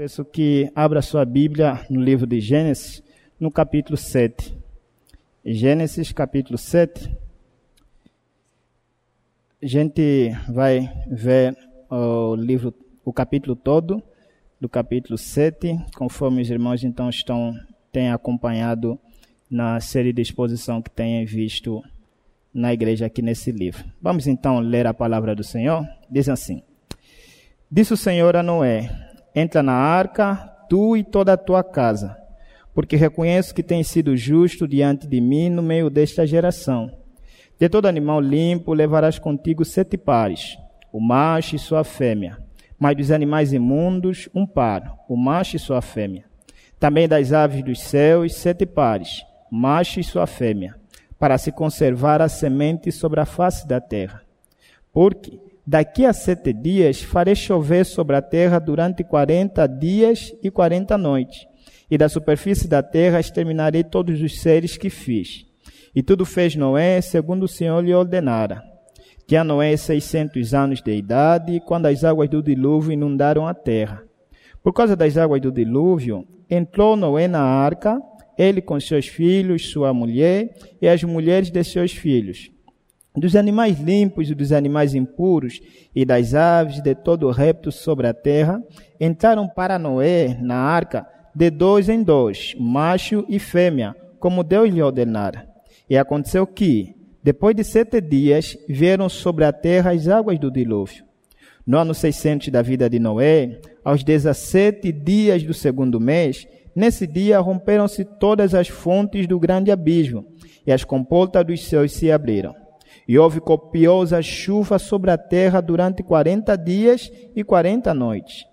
Peço que abra sua Bíblia no livro de Gênesis, no capítulo 7. Gênesis, capítulo 7. A gente vai ver o livro, o capítulo todo do capítulo 7, conforme os irmãos então estão têm acompanhado na série de exposição que têm visto na igreja aqui nesse livro. Vamos então ler a palavra do Senhor? Diz assim: Disse o Senhor a Noé: Entra na arca, tu e toda a tua casa, porque reconheço que tens sido justo diante de mim no meio desta geração. De todo animal limpo levarás contigo sete pares, o macho e sua fêmea mas dos animais imundos, um par, o macho e sua fêmea. Também das aves dos céus, sete pares, macho e sua fêmea, para se conservar a semente sobre a face da terra. Porque daqui a sete dias farei chover sobre a terra durante quarenta dias e quarenta noites, e da superfície da terra exterminarei todos os seres que fiz. E tudo fez Noé segundo o Senhor lhe ordenara. Tinha Noé 600 anos de idade quando as águas do dilúvio inundaram a terra. Por causa das águas do dilúvio, entrou Noé na arca, ele com seus filhos, sua mulher e as mulheres de seus filhos. Dos animais limpos e dos animais impuros, e das aves de todo o réptil sobre a terra, entraram para Noé na arca de dois em dois, macho e fêmea, como Deus lhe ordenara. E aconteceu que, depois de sete dias, vieram sobre a terra as águas do dilúvio. No ano 600 da vida de Noé, aos 17 dias do segundo mês, nesse dia romperam-se todas as fontes do grande abismo, e as comportas dos céus se abriram. E houve copiosa chuva sobre a terra durante quarenta dias e quarenta noites.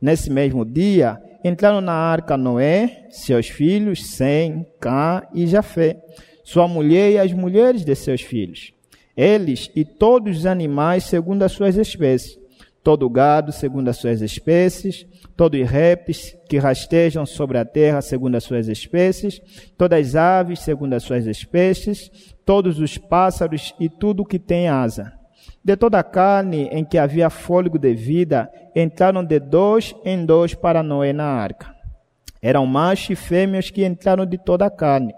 Nesse mesmo dia, entraram na arca Noé, seus filhos, Sem, Cã e Jafé, sua mulher e as mulheres de seus filhos, eles e todos os animais segundo as suas espécies, todo gado segundo as suas espécies, todos os répteis que rastejam sobre a terra segundo as suas espécies, todas as aves segundo as suas espécies, todos os pássaros e tudo que tem asa. De toda a carne em que havia fôlego de vida, entraram de dois em dois para Noé na arca. Eram machos e fêmeas que entraram de toda a carne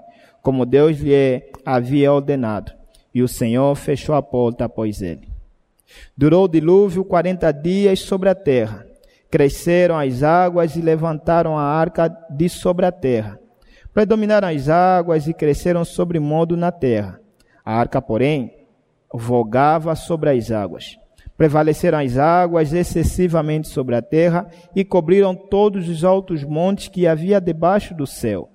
como Deus lhe havia ordenado. E o Senhor fechou a porta após ele. Durou o dilúvio quarenta dias sobre a terra. Cresceram as águas e levantaram a arca de sobre a terra. Predominaram as águas e cresceram sobre modo na terra. A arca, porém, vogava sobre as águas. Prevaleceram as águas excessivamente sobre a terra e cobriram todos os altos montes que havia debaixo do céu.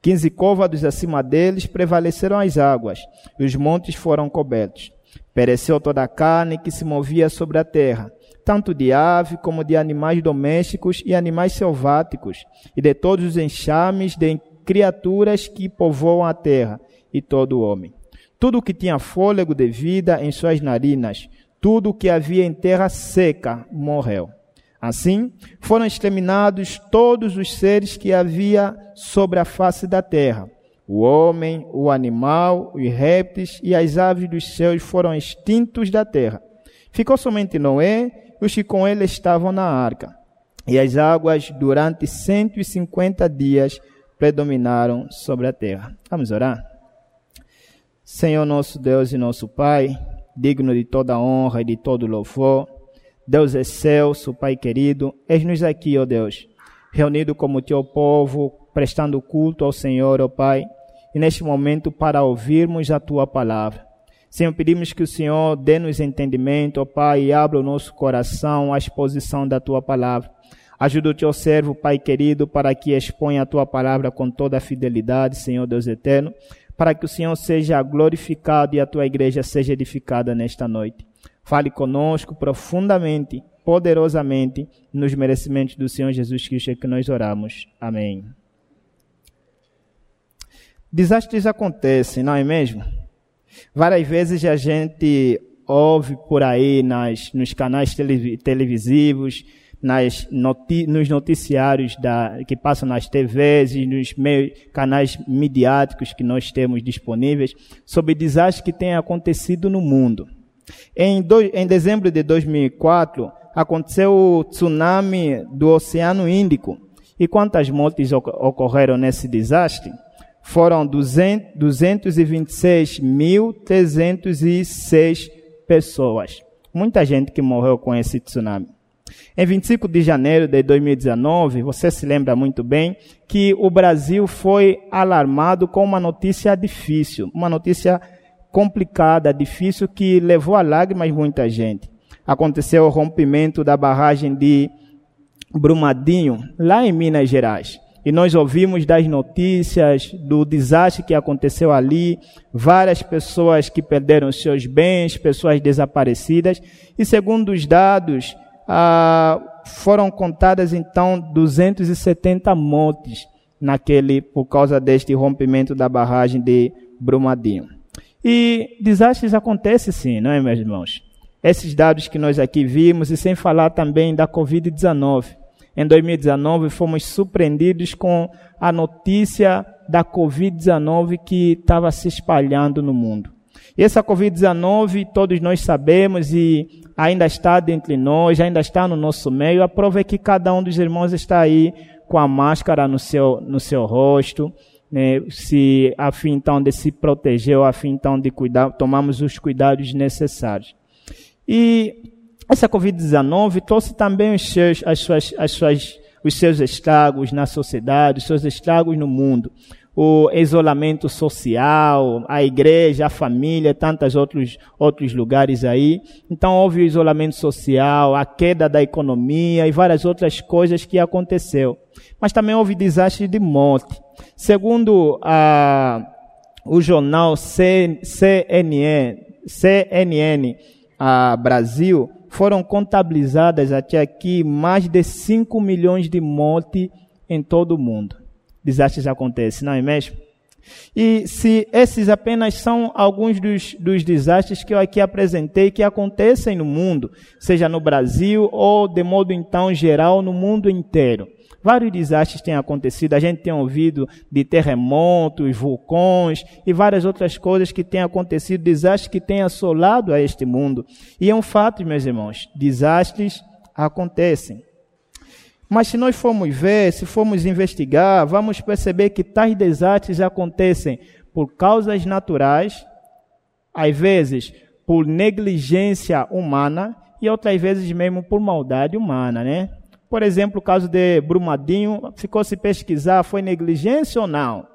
Quinze côvados acima deles prevaleceram as águas, e os montes foram cobertos. Pereceu toda a carne que se movia sobre a terra, tanto de ave como de animais domésticos e animais selváticos, e de todos os enxames de criaturas que povoam a terra, e todo o homem. Tudo o que tinha fôlego de vida em suas narinas, tudo o que havia em terra seca, morreu. Assim, foram exterminados todos os seres que havia sobre a face da terra. O homem, o animal, os répteis e as aves dos céus foram extintos da terra. Ficou somente Noé os que com ele estavam na arca. E as águas, durante 150 dias, predominaram sobre a terra. Vamos orar? Senhor nosso Deus e nosso Pai, digno de toda honra e de todo louvor, Deus excelso, Pai querido, eis-nos aqui, ó Deus, reunido como teu povo, prestando culto ao Senhor, ó Pai, e neste momento para ouvirmos a tua palavra. Senhor, pedimos que o Senhor dê-nos entendimento, ó Pai, e abra o nosso coração à exposição da tua palavra. Ajuda o teu servo, Pai querido, para que exponha a tua palavra com toda a fidelidade, Senhor Deus eterno, para que o Senhor seja glorificado e a tua igreja seja edificada nesta noite. Fale conosco profundamente, poderosamente, nos merecimentos do Senhor Jesus Cristo é que nós oramos. Amém. Desastres acontecem, não é mesmo? Várias vezes a gente ouve por aí nas, nos canais televisivos, nas noti nos noticiários da, que passam nas TVs e nos meios, canais midiáticos que nós temos disponíveis sobre desastres que têm acontecido no mundo. Em, do, em dezembro de 2004, aconteceu o tsunami do Oceano Índico. E quantas mortes ocorreram nesse desastre? Foram 226.306 pessoas. Muita gente que morreu com esse tsunami. Em 25 de janeiro de 2019, você se lembra muito bem que o Brasil foi alarmado com uma notícia difícil, uma notícia complicada, difícil, que levou a lágrimas muita gente. Aconteceu o rompimento da barragem de Brumadinho, lá em Minas Gerais. E nós ouvimos das notícias do desastre que aconteceu ali, várias pessoas que perderam seus bens, pessoas desaparecidas. E segundo os dados, ah, foram contadas então 270 mortes naquele por causa deste rompimento da barragem de Brumadinho. E desastres acontecem sim, não é, meus irmãos? Esses dados que nós aqui vimos, e sem falar também da Covid-19. Em 2019, fomos surpreendidos com a notícia da Covid-19 que estava se espalhando no mundo. E essa Covid-19, todos nós sabemos e ainda está dentre nós, ainda está no nosso meio. A prova é que cada um dos irmãos está aí com a máscara no seu, no seu rosto, né, se, a fim então de se proteger, a fim então de cuidar, tomamos os cuidados necessários. E essa Covid-19 trouxe também os seus, as suas, as suas, os seus estragos na sociedade, os seus estragos no mundo o isolamento social, a igreja, a família, tantos outros, outros lugares aí. Então houve o isolamento social, a queda da economia e várias outras coisas que aconteceu. Mas também houve desastre de morte. Segundo a, o jornal CNN, CNN a Brasil, foram contabilizadas até aqui mais de 5 milhões de mortes em todo o mundo desastres acontecem, não é mesmo? E se esses apenas são alguns dos, dos desastres que eu aqui apresentei que acontecem no mundo, seja no Brasil ou de modo então geral no mundo inteiro. Vários desastres têm acontecido, a gente tem ouvido de terremotos, vulcões e várias outras coisas que têm acontecido, desastres que têm assolado a este mundo. E é um fato, meus irmãos, desastres acontecem. Mas se nós formos ver, se formos investigar, vamos perceber que tais desastres acontecem por causas naturais, às vezes por negligência humana e outras vezes mesmo por maldade humana, né? Por exemplo, o caso de Brumadinho, ficou se pesquisar, foi negligência ou não?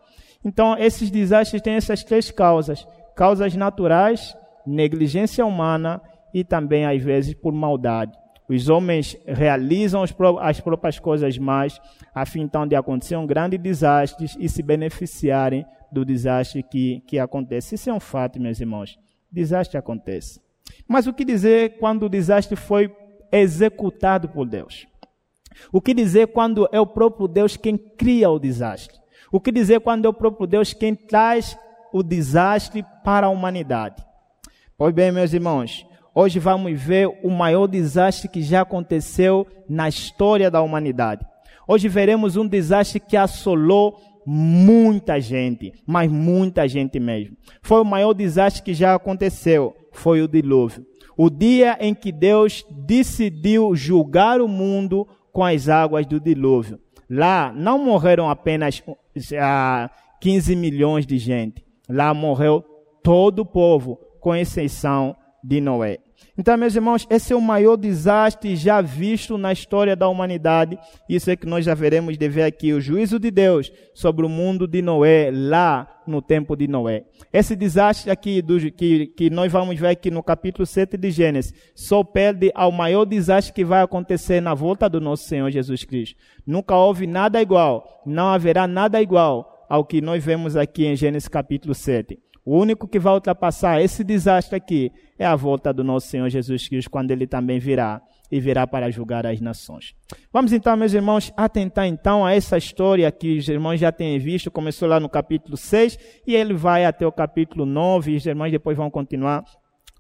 Então, esses desastres têm essas três causas: causas naturais, negligência humana e também às vezes por maldade. Os homens realizam as próprias coisas mais, a fim então de acontecer um grande desastre e se beneficiarem do desastre que, que acontece. Isso é um fato, meus irmãos. Desastre acontece. Mas o que dizer quando o desastre foi executado por Deus? O que dizer quando é o próprio Deus quem cria o desastre? O que dizer quando é o próprio Deus quem traz o desastre para a humanidade? Pois bem, meus irmãos, Hoje vamos ver o maior desastre que já aconteceu na história da humanidade. Hoje veremos um desastre que assolou muita gente, mas muita gente mesmo. Foi o maior desastre que já aconteceu, foi o dilúvio. O dia em que Deus decidiu julgar o mundo com as águas do dilúvio. Lá não morreram apenas 15 milhões de gente. Lá morreu todo o povo, com exceção de Noé. Então, meus irmãos, esse é o maior desastre já visto na história da humanidade. Isso é que nós já veremos de ver aqui o juízo de Deus sobre o mundo de Noé, lá no tempo de Noé. Esse desastre aqui, do, que, que nós vamos ver aqui no capítulo 7 de Gênesis, só perde ao maior desastre que vai acontecer na volta do nosso Senhor Jesus Cristo. Nunca houve nada igual, não haverá nada igual ao que nós vemos aqui em Gênesis capítulo 7. O único que vai ultrapassar esse desastre aqui é a volta do nosso Senhor Jesus Cristo, quando ele também virá e virá para julgar as nações. Vamos então, meus irmãos, atentar então a essa história que os irmãos já têm visto, começou lá no capítulo 6 e ele vai até o capítulo 9 e os irmãos depois vão continuar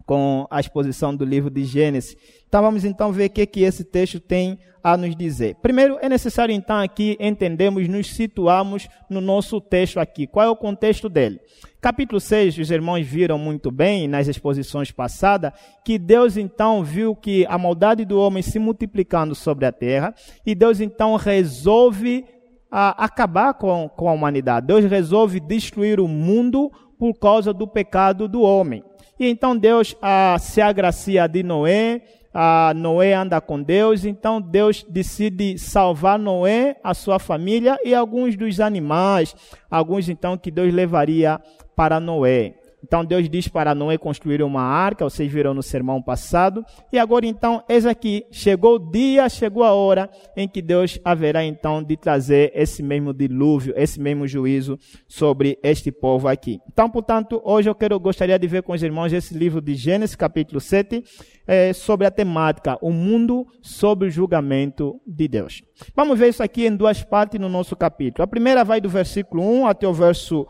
com a exposição do livro de Gênesis. Então vamos então ver o que, que esse texto tem a nos dizer. Primeiro, é necessário então aqui entendermos, nos situarmos no nosso texto aqui. Qual é o contexto dele? Capítulo 6, os irmãos viram muito bem nas exposições passadas que Deus então viu que a maldade do homem se multiplicando sobre a terra e Deus então resolve a, acabar com, com a humanidade. Deus resolve destruir o mundo por causa do pecado do homem. E então Deus ah, se agracia de Noé, ah, Noé anda com Deus, então Deus decide salvar Noé, a sua família e alguns dos animais, alguns então que Deus levaria para Noé. Então Deus diz para Noé construir uma arca, vocês viram no sermão passado. E agora então, eis aqui, chegou o dia, chegou a hora em que Deus haverá então de trazer esse mesmo dilúvio, esse mesmo juízo sobre este povo aqui. Então, portanto, hoje eu quero, gostaria de ver com os irmãos esse livro de Gênesis, capítulo 7, é, sobre a temática, o mundo sob o julgamento de Deus. Vamos ver isso aqui em duas partes no nosso capítulo. A primeira vai do versículo 1 até o verso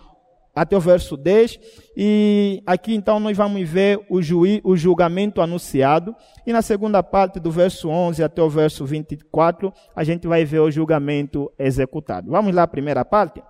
até o verso 10. E aqui então nós vamos ver o, juí, o julgamento anunciado. E na segunda parte, do verso 11 até o verso 24, a gente vai ver o julgamento executado. Vamos lá, primeira parte.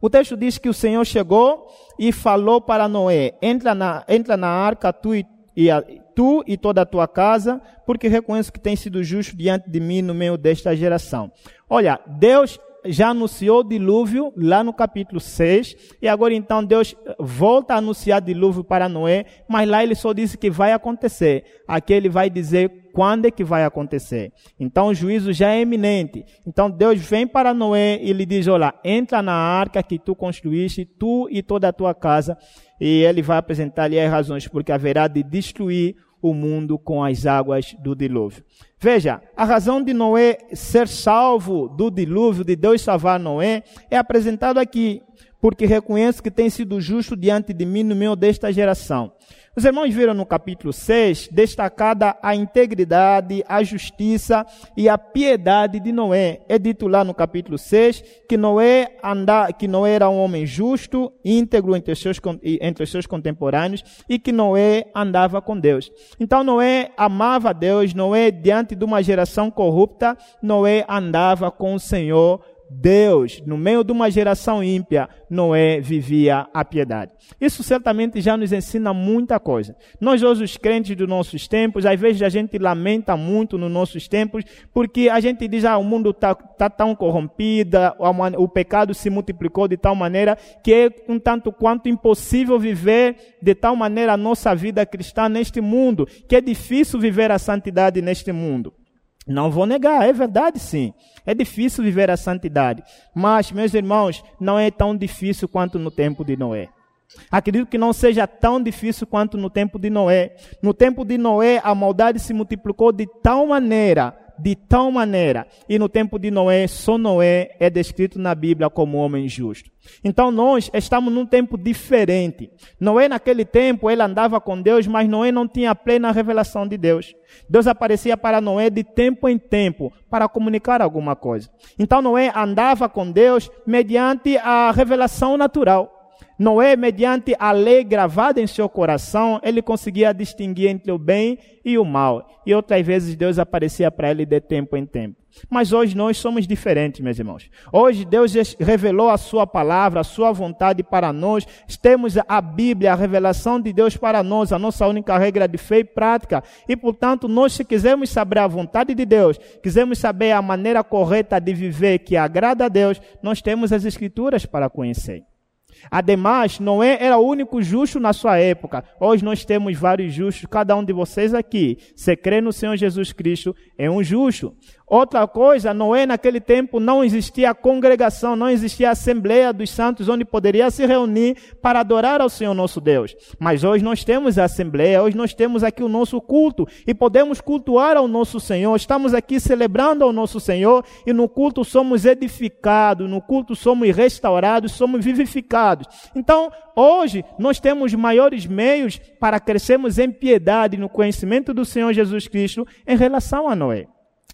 O texto diz que o Senhor chegou e falou para Noé: entra na, entra na arca tu e, e a, tu e toda a tua casa, porque reconheço que tens sido justo diante de mim no meio desta geração. Olha, Deus já anunciou o dilúvio lá no capítulo 6, e agora então Deus volta a anunciar dilúvio para Noé, mas lá ele só disse que vai acontecer. Aqui ele vai dizer quando é que vai acontecer. Então o juízo já é iminente. Então Deus vem para Noé e lhe diz: Olha, entra na arca que tu construíste, tu e toda a tua casa, e ele vai apresentar-lhe as razões porque haverá de destruir o mundo com as águas do dilúvio. Veja, a razão de Noé ser salvo do dilúvio, de Deus salvar Noé, é apresentado aqui, porque reconheço que tem sido justo diante de mim no meio desta geração. Os irmãos viram no capítulo 6 destacada a integridade, a justiça e a piedade de Noé. É dito lá no capítulo 6 que Noé, anda, que Noé era um homem justo, íntegro entre os, seus, entre os seus contemporâneos e que Noé andava com Deus. Então Noé amava Deus, Noé, diante de uma geração corrupta, Noé andava com o Senhor Deus, no meio de uma geração ímpia, Noé vivia a piedade. Isso certamente já nos ensina muita coisa. Nós hoje, os crentes dos nossos tempos, às vezes a gente lamenta muito nos nossos tempos, porque a gente diz, ah, o mundo está tá tão corrompido, o pecado se multiplicou de tal maneira que é um tanto quanto impossível viver de tal maneira a nossa vida cristã neste mundo, que é difícil viver a santidade neste mundo. Não vou negar, é verdade sim. É difícil viver a santidade. Mas, meus irmãos, não é tão difícil quanto no tempo de Noé. Acredito que não seja tão difícil quanto no tempo de Noé. No tempo de Noé, a maldade se multiplicou de tal maneira de tal maneira. E no tempo de Noé, só Noé é descrito na Bíblia como homem justo. Então nós estamos num tempo diferente. Noé naquele tempo, ele andava com Deus, mas Noé não tinha plena revelação de Deus. Deus aparecia para Noé de tempo em tempo para comunicar alguma coisa. Então Noé andava com Deus mediante a revelação natural. Noé, mediante a lei gravada em seu coração, ele conseguia distinguir entre o bem e o mal. E outras vezes Deus aparecia para ele de tempo em tempo. Mas hoje nós somos diferentes, meus irmãos. Hoje Deus revelou a sua palavra, a sua vontade para nós. Temos a Bíblia, a revelação de Deus para nós, a nossa única regra de fé e prática. E portanto, nós se quisermos saber a vontade de Deus, quisermos saber a maneira correta de viver que agrada a Deus, nós temos as escrituras para conhecer. Ademais, Noé era o único justo na sua época. Hoje nós temos vários justos. Cada um de vocês aqui, se crê no Senhor Jesus Cristo, é um justo. Outra coisa, Noé naquele tempo não existia congregação, não existia assembleia dos santos onde poderia se reunir para adorar ao Senhor nosso Deus. Mas hoje nós temos a assembleia, hoje nós temos aqui o nosso culto e podemos cultuar ao nosso Senhor. Estamos aqui celebrando ao nosso Senhor e no culto somos edificados, no culto somos restaurados, somos vivificados. Então, hoje nós temos maiores meios para crescermos em piedade no conhecimento do Senhor Jesus Cristo em relação a Noé.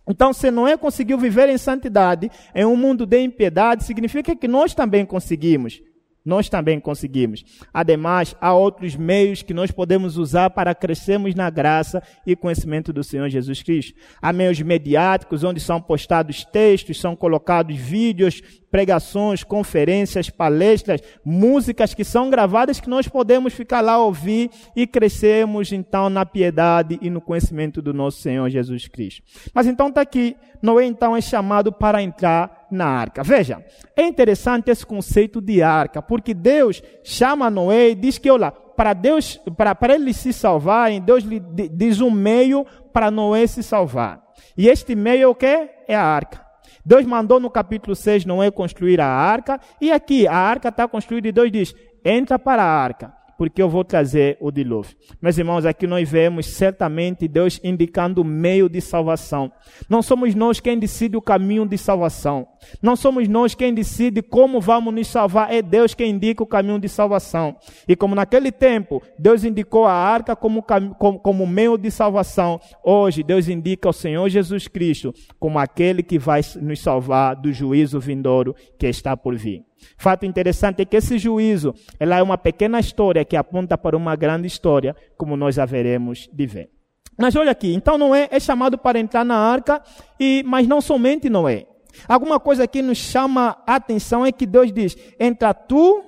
Então, se Noé conseguiu viver em santidade em um mundo de impiedade, significa que nós também conseguimos. nós também conseguimos. Ademais, há outros meios que nós podemos usar para crescermos na graça e conhecimento do Senhor Jesus Cristo. Há meios mediáticos onde são postados textos, são colocados vídeos, pregações, conferências, palestras, músicas que são gravadas que nós podemos ficar lá ouvir e crescermos então na piedade e no conhecimento do nosso Senhor Jesus Cristo. Mas então está aqui, Noé então é chamado para entrar na arca. Veja, é interessante esse conceito de arca, porque Deus chama Noé e diz que, olha, para Deus, para, para ele se salvarem, Deus lhe diz um meio para Noé se salvar. E este meio é o que? É a arca. Deus mandou no capítulo 6 Noé construir a arca, e aqui a arca está construída e Deus diz: entra para a arca porque eu vou trazer o dilúvio. Meus irmãos, aqui nós vemos certamente Deus indicando o meio de salvação. Não somos nós quem decide o caminho de salvação. Não somos nós quem decide como vamos nos salvar. É Deus quem indica o caminho de salvação. E como naquele tempo Deus indicou a arca como, como, como meio de salvação, hoje Deus indica o Senhor Jesus Cristo como aquele que vai nos salvar do juízo vindouro que está por vir. Fato interessante é que esse juízo, ela é uma pequena história que aponta para uma grande história, como nós haveremos de ver. Mas olha aqui, então Noé é chamado para entrar na arca, e, mas não somente Noé. Alguma coisa que nos chama a atenção é que Deus diz: entra tu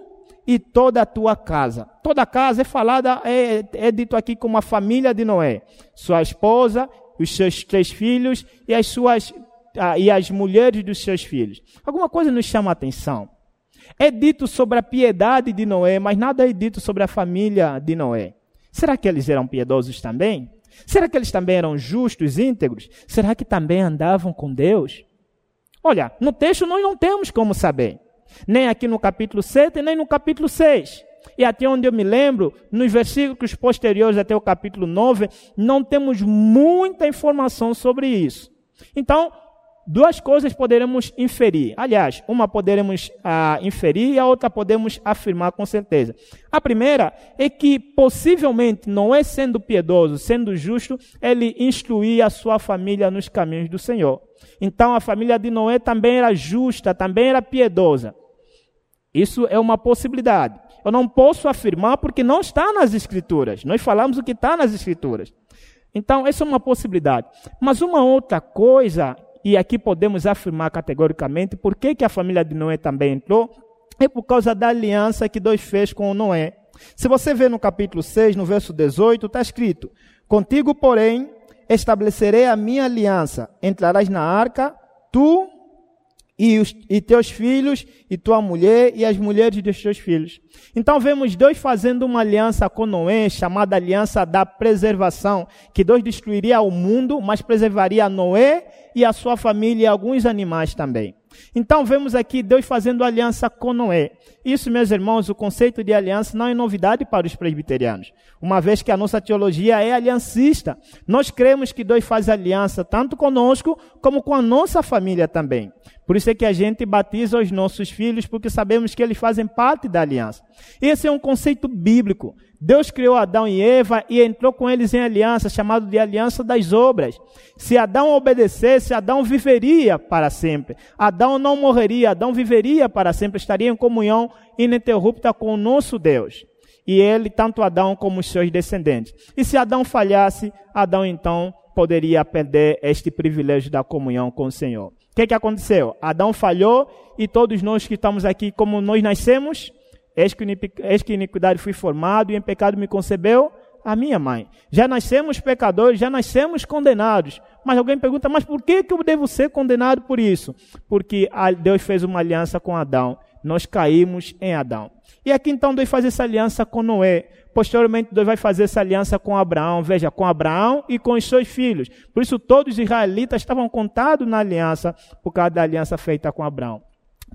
e toda a tua casa. Toda a casa é falada, é, é dito aqui como a família de Noé. Sua esposa, os seus três filhos e as suas ah, e as mulheres dos seus filhos. Alguma coisa nos chama a atenção. É dito sobre a piedade de Noé, mas nada é dito sobre a família de Noé. Será que eles eram piedosos também? Será que eles também eram justos, íntegros? Será que também andavam com Deus? Olha, no texto nós não temos como saber. Nem aqui no capítulo 7, nem no capítulo 6. E até onde eu me lembro, nos versículos posteriores até o capítulo 9, não temos muita informação sobre isso. Então, duas coisas poderemos inferir. Aliás, uma poderemos ah, inferir e a outra podemos afirmar com certeza. A primeira é que possivelmente não é sendo piedoso, sendo justo, ele instruía a sua família nos caminhos do Senhor. Então a família de Noé também era justa, também era piedosa. Isso é uma possibilidade. Eu não posso afirmar porque não está nas Escrituras. Nós falamos o que está nas Escrituras. Então, essa é uma possibilidade. Mas uma outra coisa e aqui podemos afirmar categoricamente por que, que a família de Noé também entrou, é por causa da aliança que Deus fez com Noé. Se você ver no capítulo 6, no verso 18, está escrito: Contigo, porém, estabelecerei a minha aliança. Entrarás na arca, tu e, os, e teus filhos, e tua mulher, e as mulheres dos teus filhos. Então vemos Deus fazendo uma aliança com Noé, chamada aliança da preservação, que Deus destruiria o mundo, mas preservaria Noé e a sua família e alguns animais também. Então vemos aqui Deus fazendo aliança com Noé. Isso, meus irmãos, o conceito de aliança não é novidade para os presbiterianos, uma vez que a nossa teologia é aliancista. Nós cremos que Deus faz aliança tanto conosco como com a nossa família também. Por isso é que a gente batiza os nossos filhos, porque sabemos que eles fazem parte da aliança. Esse é um conceito bíblico. Deus criou Adão e Eva e entrou com eles em aliança, chamado de aliança das obras. Se Adão obedecesse, Adão viveria para sempre. Adão não morreria, Adão viveria para sempre, estaria em comunhão ininterrupta com o nosso Deus. E ele, tanto Adão como os seus descendentes. E se Adão falhasse, Adão então poderia perder este privilégio da comunhão com o Senhor que, que aconteceu? Adão falhou e todos nós que estamos aqui, como nós nascemos, eis que iniquidade fui formado e em pecado me concebeu a minha mãe. Já nascemos pecadores, já nascemos condenados. Mas alguém pergunta, mas por que, que eu devo ser condenado por isso? Porque Deus fez uma aliança com Adão. Nós caímos em Adão. E aqui então Deus faz essa aliança com Noé. Posteriormente, Deus vai fazer essa aliança com Abraão, veja, com Abraão e com os seus filhos. Por isso, todos os israelitas estavam contados na aliança, por causa da aliança feita com Abraão.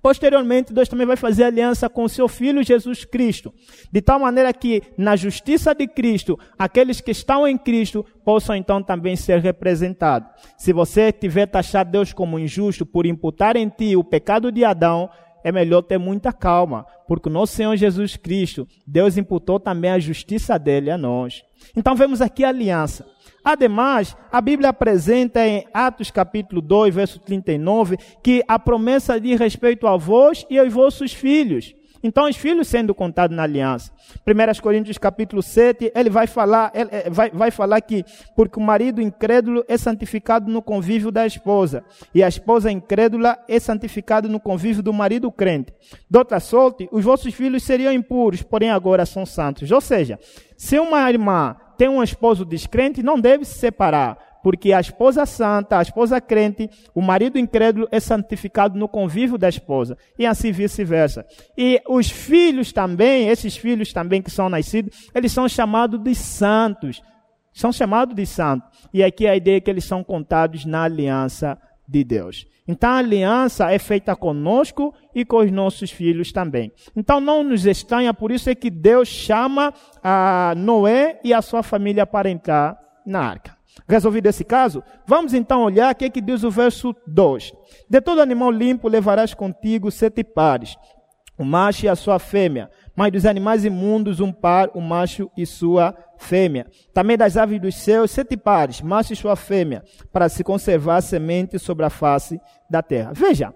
Posteriormente, Deus também vai fazer aliança com o seu filho Jesus Cristo, de tal maneira que, na justiça de Cristo, aqueles que estão em Cristo possam então também ser representados. Se você tiver taxado Deus como injusto por imputar em ti o pecado de Adão, é melhor ter muita calma, porque o nosso Senhor Jesus Cristo, Deus imputou também a justiça dele a nós. Então vemos aqui a aliança. Ademais, a Bíblia apresenta em Atos capítulo 2, verso 39, que a promessa diz respeito a vós e aos vossos filhos. Então, os filhos sendo contados na aliança. 1 Coríntios capítulo 7, ele vai falar, ele eh, vai, vai falar que porque o marido incrédulo é santificado no convívio da esposa, e a esposa incrédula é santificada no convívio do marido crente. De outra sorte, os vossos filhos seriam impuros, porém agora são santos. Ou seja, se uma irmã tem um esposo descrente, não deve se separar porque a esposa santa, a esposa crente, o marido incrédulo é santificado no convívio da esposa, e assim vice-versa. E os filhos também, esses filhos também que são nascidos, eles são chamados de santos. São chamados de santos. E aqui a ideia é que eles são contados na aliança de Deus. Então a aliança é feita conosco e com os nossos filhos também. Então não nos estranha, por isso é que Deus chama a Noé e a sua família para entrar na arca. Resolvido esse caso, vamos então olhar o que, é que diz o verso 2. De todo animal limpo levarás contigo sete pares, o macho e a sua fêmea, mas dos animais imundos um par, o macho e sua fêmea. Também das aves dos céus, sete pares, macho e sua fêmea, para se conservar semente sobre a face da terra. Veja,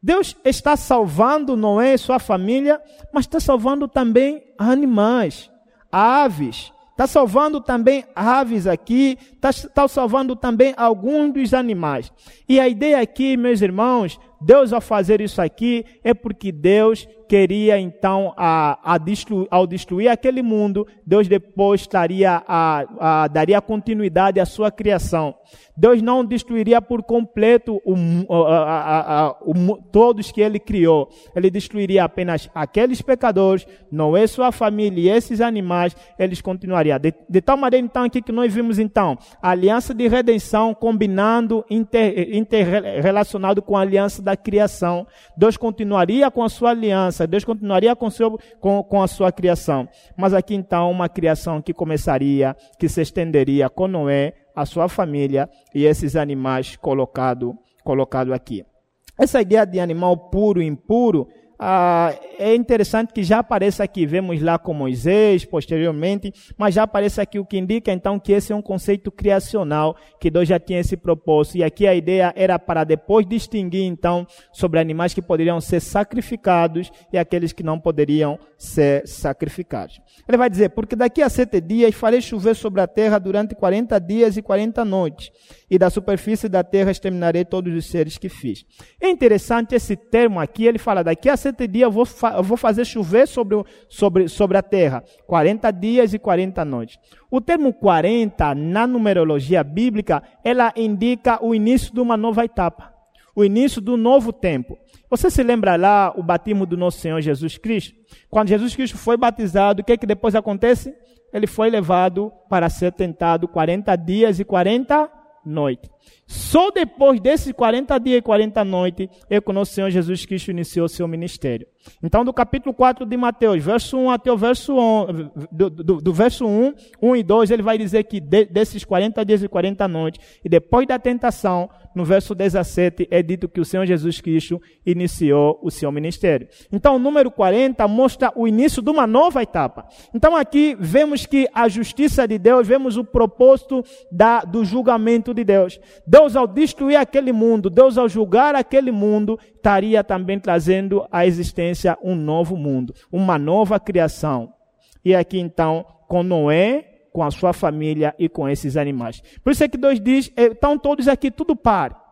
Deus está salvando Noé e sua família, mas está salvando também animais, aves, Está salvando também aves aqui, está tá salvando também alguns dos animais. E a ideia aqui, meus irmãos, Deus ao fazer isso aqui é porque Deus queria então, a, a ao destruir aquele mundo, Deus depois estaria a, a, daria continuidade à sua criação. Deus não destruiria por completo o, o, todos que ele criou. Ele destruiria apenas aqueles pecadores, Noé, sua família e esses animais, eles continuariam. De, de tal maneira então aqui que nós vimos então a aliança de redenção combinando, inter, interrelacionado com a aliança da criação. Deus continuaria com a sua aliança, Deus continuaria com, seu, com, com a sua criação. Mas aqui então uma criação que começaria, que se estenderia com Noé, a sua família e esses animais colocados colocado aqui. Essa ideia de animal puro e impuro ah, é interessante que já aparece aqui, vemos lá com Moisés posteriormente, mas já aparece aqui o que indica então que esse é um conceito criacional, que Deus já tinha esse propósito. E aqui a ideia era para depois distinguir então sobre animais que poderiam ser sacrificados e aqueles que não poderiam ser sacrificados. Ele vai dizer, porque daqui a sete dias farei chover sobre a terra durante quarenta dias e quarenta noites, e da superfície da terra exterminarei todos os seres que fiz. É interessante esse termo aqui, ele fala, daqui a sete dias eu vou, eu vou fazer chover sobre, sobre, sobre a terra, quarenta dias e quarenta noites. O termo 40, na numerologia bíblica, ela indica o início de uma nova etapa, o início do novo tempo. Você se lembra lá o batismo do nosso Senhor Jesus Cristo? Quando Jesus Cristo foi batizado, o que, é que depois acontece? Ele foi levado para ser tentado 40 dias e 40 noites. Só depois desses 40 dias e 40 noites é que o nosso Senhor Jesus Cristo iniciou seu ministério. Então, do capítulo 4 de Mateus, verso 1 até o verso 1, do, do, do verso 1, 1 e 2, ele vai dizer que de, desses 40 dias e 40 noites, e depois da tentação, no verso 17, é dito que o Senhor Jesus Cristo iniciou o seu ministério. Então, o número 40 mostra o início de uma nova etapa. Então, aqui vemos que a justiça de Deus, vemos o propósito da, do julgamento de Deus. Deus, ao destruir aquele mundo, Deus, ao julgar aquele mundo, estaria também trazendo à existência um novo mundo, uma nova criação. E aqui, então, com Noé, com a sua família e com esses animais. Por isso é que Deus diz: eh, estão todos aqui, tudo par.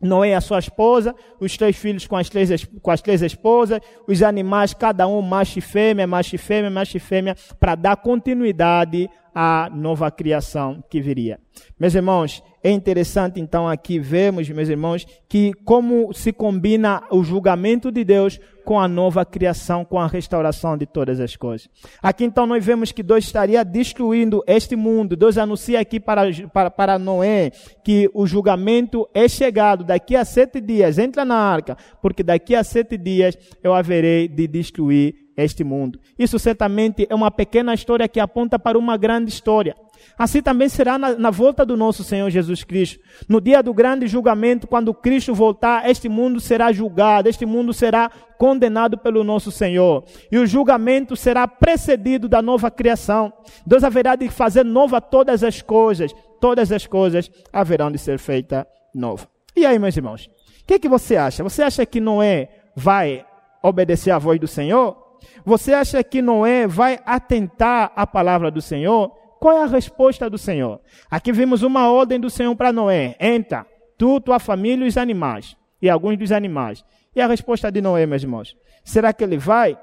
Noé a sua esposa, os três filhos com as três, com as três esposas, os animais, cada um macho e fêmea, macho e fêmea, macho e fêmea, para dar continuidade à nova criação que viria. Meus irmãos, é interessante então aqui vermos, meus irmãos, que como se combina o julgamento de Deus com a nova criação, com a restauração de todas as coisas. Aqui então nós vemos que Deus estaria destruindo este mundo. Deus anuncia aqui para, para, para Noé que o julgamento é chegado daqui a sete dias. Entra na arca, porque daqui a sete dias eu haverei de destruir este mundo. Isso certamente é uma pequena história que aponta para uma grande história. Assim também será na, na, volta do nosso Senhor Jesus Cristo. No dia do grande julgamento, quando Cristo voltar, este mundo será julgado, este mundo será condenado pelo nosso Senhor. E o julgamento será precedido da nova criação. Deus haverá de fazer nova todas as coisas. Todas as coisas haverão de ser feitas nova. E aí, meus irmãos? O que, é que você acha? Você acha que Noé vai obedecer à voz do Senhor? Você acha que Noé vai atentar à palavra do Senhor? Qual é a resposta do Senhor? Aqui vimos uma ordem do Senhor para Noé: entra, tu, tua família e os animais, e alguns dos animais. E a resposta de Noé, meus irmãos? Será que ele vai?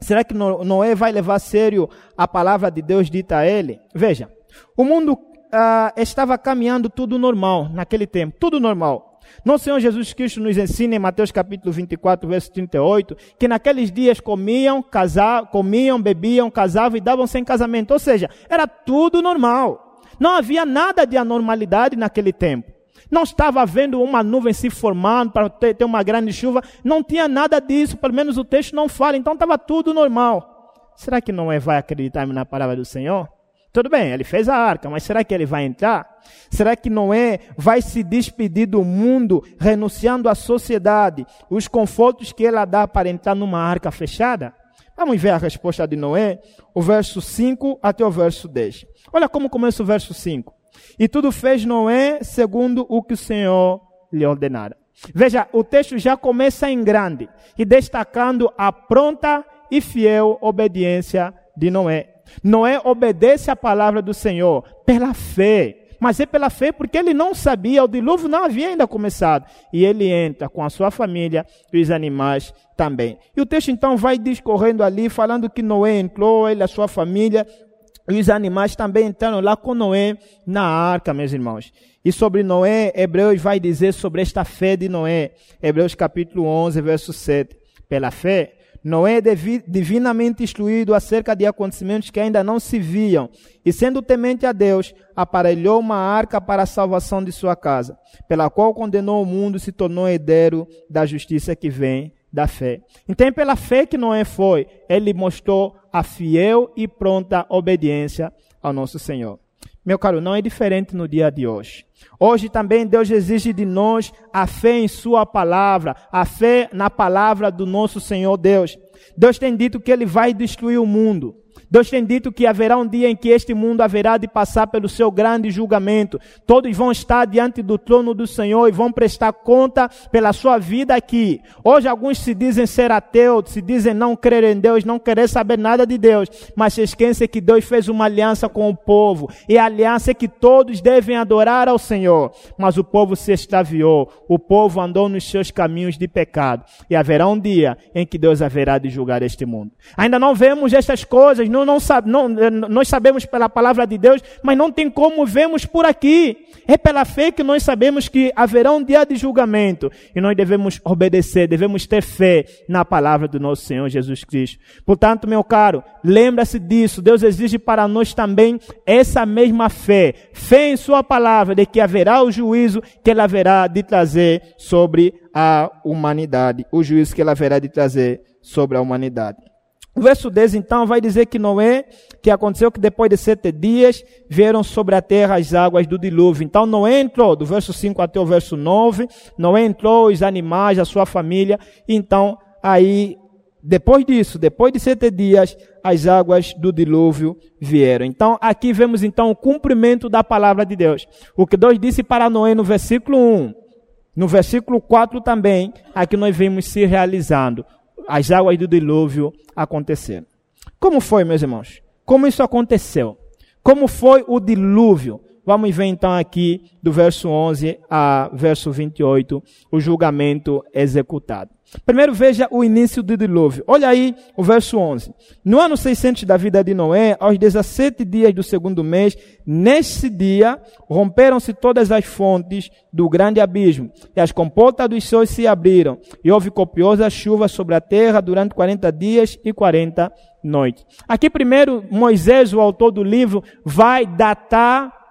Será que Noé vai levar a sério a palavra de Deus dita a ele? Veja, o mundo uh, estava caminhando tudo normal naquele tempo, tudo normal. Nosso Senhor Jesus Cristo nos ensina em Mateus capítulo 24, verso 38, que naqueles dias comiam, casavam, comiam, bebiam, casavam e davam sem casamento. Ou seja, era tudo normal. Não havia nada de anormalidade naquele tempo. Não estava havendo uma nuvem se formando para ter, ter uma grande chuva. Não tinha nada disso, pelo menos o texto não fala. Então estava tudo normal. Será que não é vai acreditar na palavra do Senhor? Tudo bem, ele fez a arca, mas será que ele vai entrar? Será que Noé vai se despedir do mundo, renunciando à sociedade, os confortos que ela dá para entrar numa arca fechada? Vamos ver a resposta de Noé, o verso 5 até o verso 10. Olha como começa o verso 5. E tudo fez Noé segundo o que o Senhor lhe ordenara. Veja, o texto já começa em grande e destacando a pronta e fiel obediência de Noé. Noé obedece à palavra do Senhor pela fé. Mas é pela fé porque ele não sabia, o dilúvio não havia ainda começado. E ele entra com a sua família e os animais também. E o texto então vai discorrendo ali, falando que Noé entrou, ele, a sua família, e os animais também entraram lá com Noé na arca, meus irmãos. E sobre Noé, Hebreus vai dizer sobre esta fé de Noé. Hebreus capítulo 11, verso 7. Pela fé, Noé é divinamente instruído acerca de acontecimentos que ainda não se viam, e sendo temente a Deus, aparelhou uma arca para a salvação de sua casa, pela qual condenou o mundo e se tornou herdeiro da justiça que vem da fé. Então, pela fé que Noé foi, ele mostrou a fiel e pronta obediência ao nosso Senhor. Meu caro, não é diferente no dia de hoje. Hoje também Deus exige de nós a fé em Sua palavra, a fé na palavra do nosso Senhor Deus. Deus tem dito que Ele vai destruir o mundo. Deus tem dito que haverá um dia em que este mundo haverá de passar pelo seu grande julgamento. Todos vão estar diante do trono do Senhor e vão prestar conta pela sua vida aqui. Hoje alguns se dizem ser ateus, se dizem não crer em Deus, não querer saber nada de Deus, mas se esquecem que Deus fez uma aliança com o povo. E a aliança é que todos devem adorar ao Senhor. Mas o povo se extraviou, o povo andou nos seus caminhos de pecado. E haverá um dia em que Deus haverá de julgar este mundo. Ainda não vemos estas coisas, não não, não, não, nós sabemos pela palavra de Deus, mas não tem como vemos por aqui. É pela fé que nós sabemos que haverá um dia de julgamento e nós devemos obedecer, devemos ter fé na palavra do nosso Senhor Jesus Cristo. Portanto, meu caro, lembra-se disso. Deus exige para nós também essa mesma fé. Fé em Sua palavra de que haverá o juízo que Ele haverá de trazer sobre a humanidade. O juízo que Ele haverá de trazer sobre a humanidade. O verso 10 então vai dizer que Noé, que aconteceu que depois de sete dias vieram sobre a terra as águas do dilúvio. Então Noé entrou, do verso 5 até o verso 9, Noé entrou, os animais, a sua família. Então aí, depois disso, depois de sete dias, as águas do dilúvio vieram. Então aqui vemos então o cumprimento da palavra de Deus. O que Deus disse para Noé no versículo 1. No versículo 4 também, aqui nós vemos se realizando as águas do dilúvio aconteceram. Como foi, meus irmãos? Como isso aconteceu? Como foi o dilúvio? Vamos ver então aqui do verso 11 a verso 28, o julgamento executado. Primeiro veja o início do dilúvio. Olha aí o verso 11. No ano 600 da vida de Noé, aos 17 dias do segundo mês, nesse dia, romperam-se todas as fontes do grande abismo, e as comportas dos céus se abriram, e houve copiosa chuva sobre a terra durante 40 dias e 40 noites. Aqui primeiro, Moisés, o autor do livro, vai datar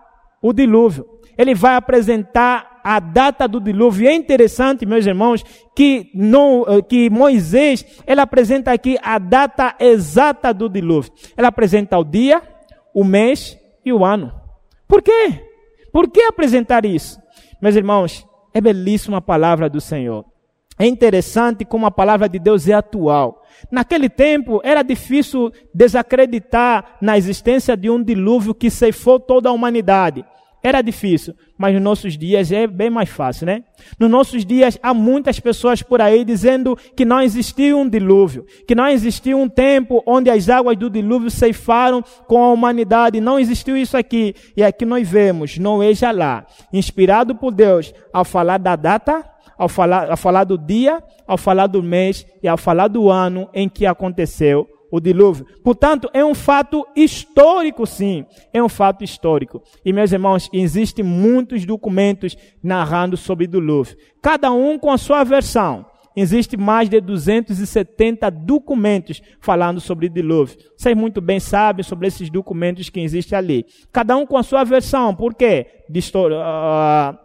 o dilúvio. Ele vai apresentar a data do dilúvio. É interessante, meus irmãos, que, eh, que Moisés, ele apresenta aqui a data exata do dilúvio. Ele apresenta o dia, o mês e o ano. Por quê? Por que apresentar isso? Meus irmãos, é belíssima a palavra do Senhor. É interessante como a palavra de Deus é atual. Naquele tempo era difícil desacreditar na existência de um dilúvio que ceifou toda a humanidade. Era difícil, mas nos nossos dias é bem mais fácil, né? Nos nossos dias há muitas pessoas por aí dizendo que não existiu um dilúvio, que não existiu um tempo onde as águas do dilúvio ceifaram com a humanidade. Não existiu isso aqui. E aqui nós vemos Noé já lá, inspirado por Deus, ao falar da data, ao falar, ao falar do dia, ao falar do mês e ao falar do ano em que aconteceu o dilúvio. Portanto, é um fato histórico, sim. É um fato histórico. E, meus irmãos, existem muitos documentos narrando sobre o dilúvio. Cada um com a sua versão. Existem mais de 270 documentos falando sobre o dilúvio. Vocês muito bem sabem sobre esses documentos que existem ali. Cada um com a sua versão. Por quê? Distor uh,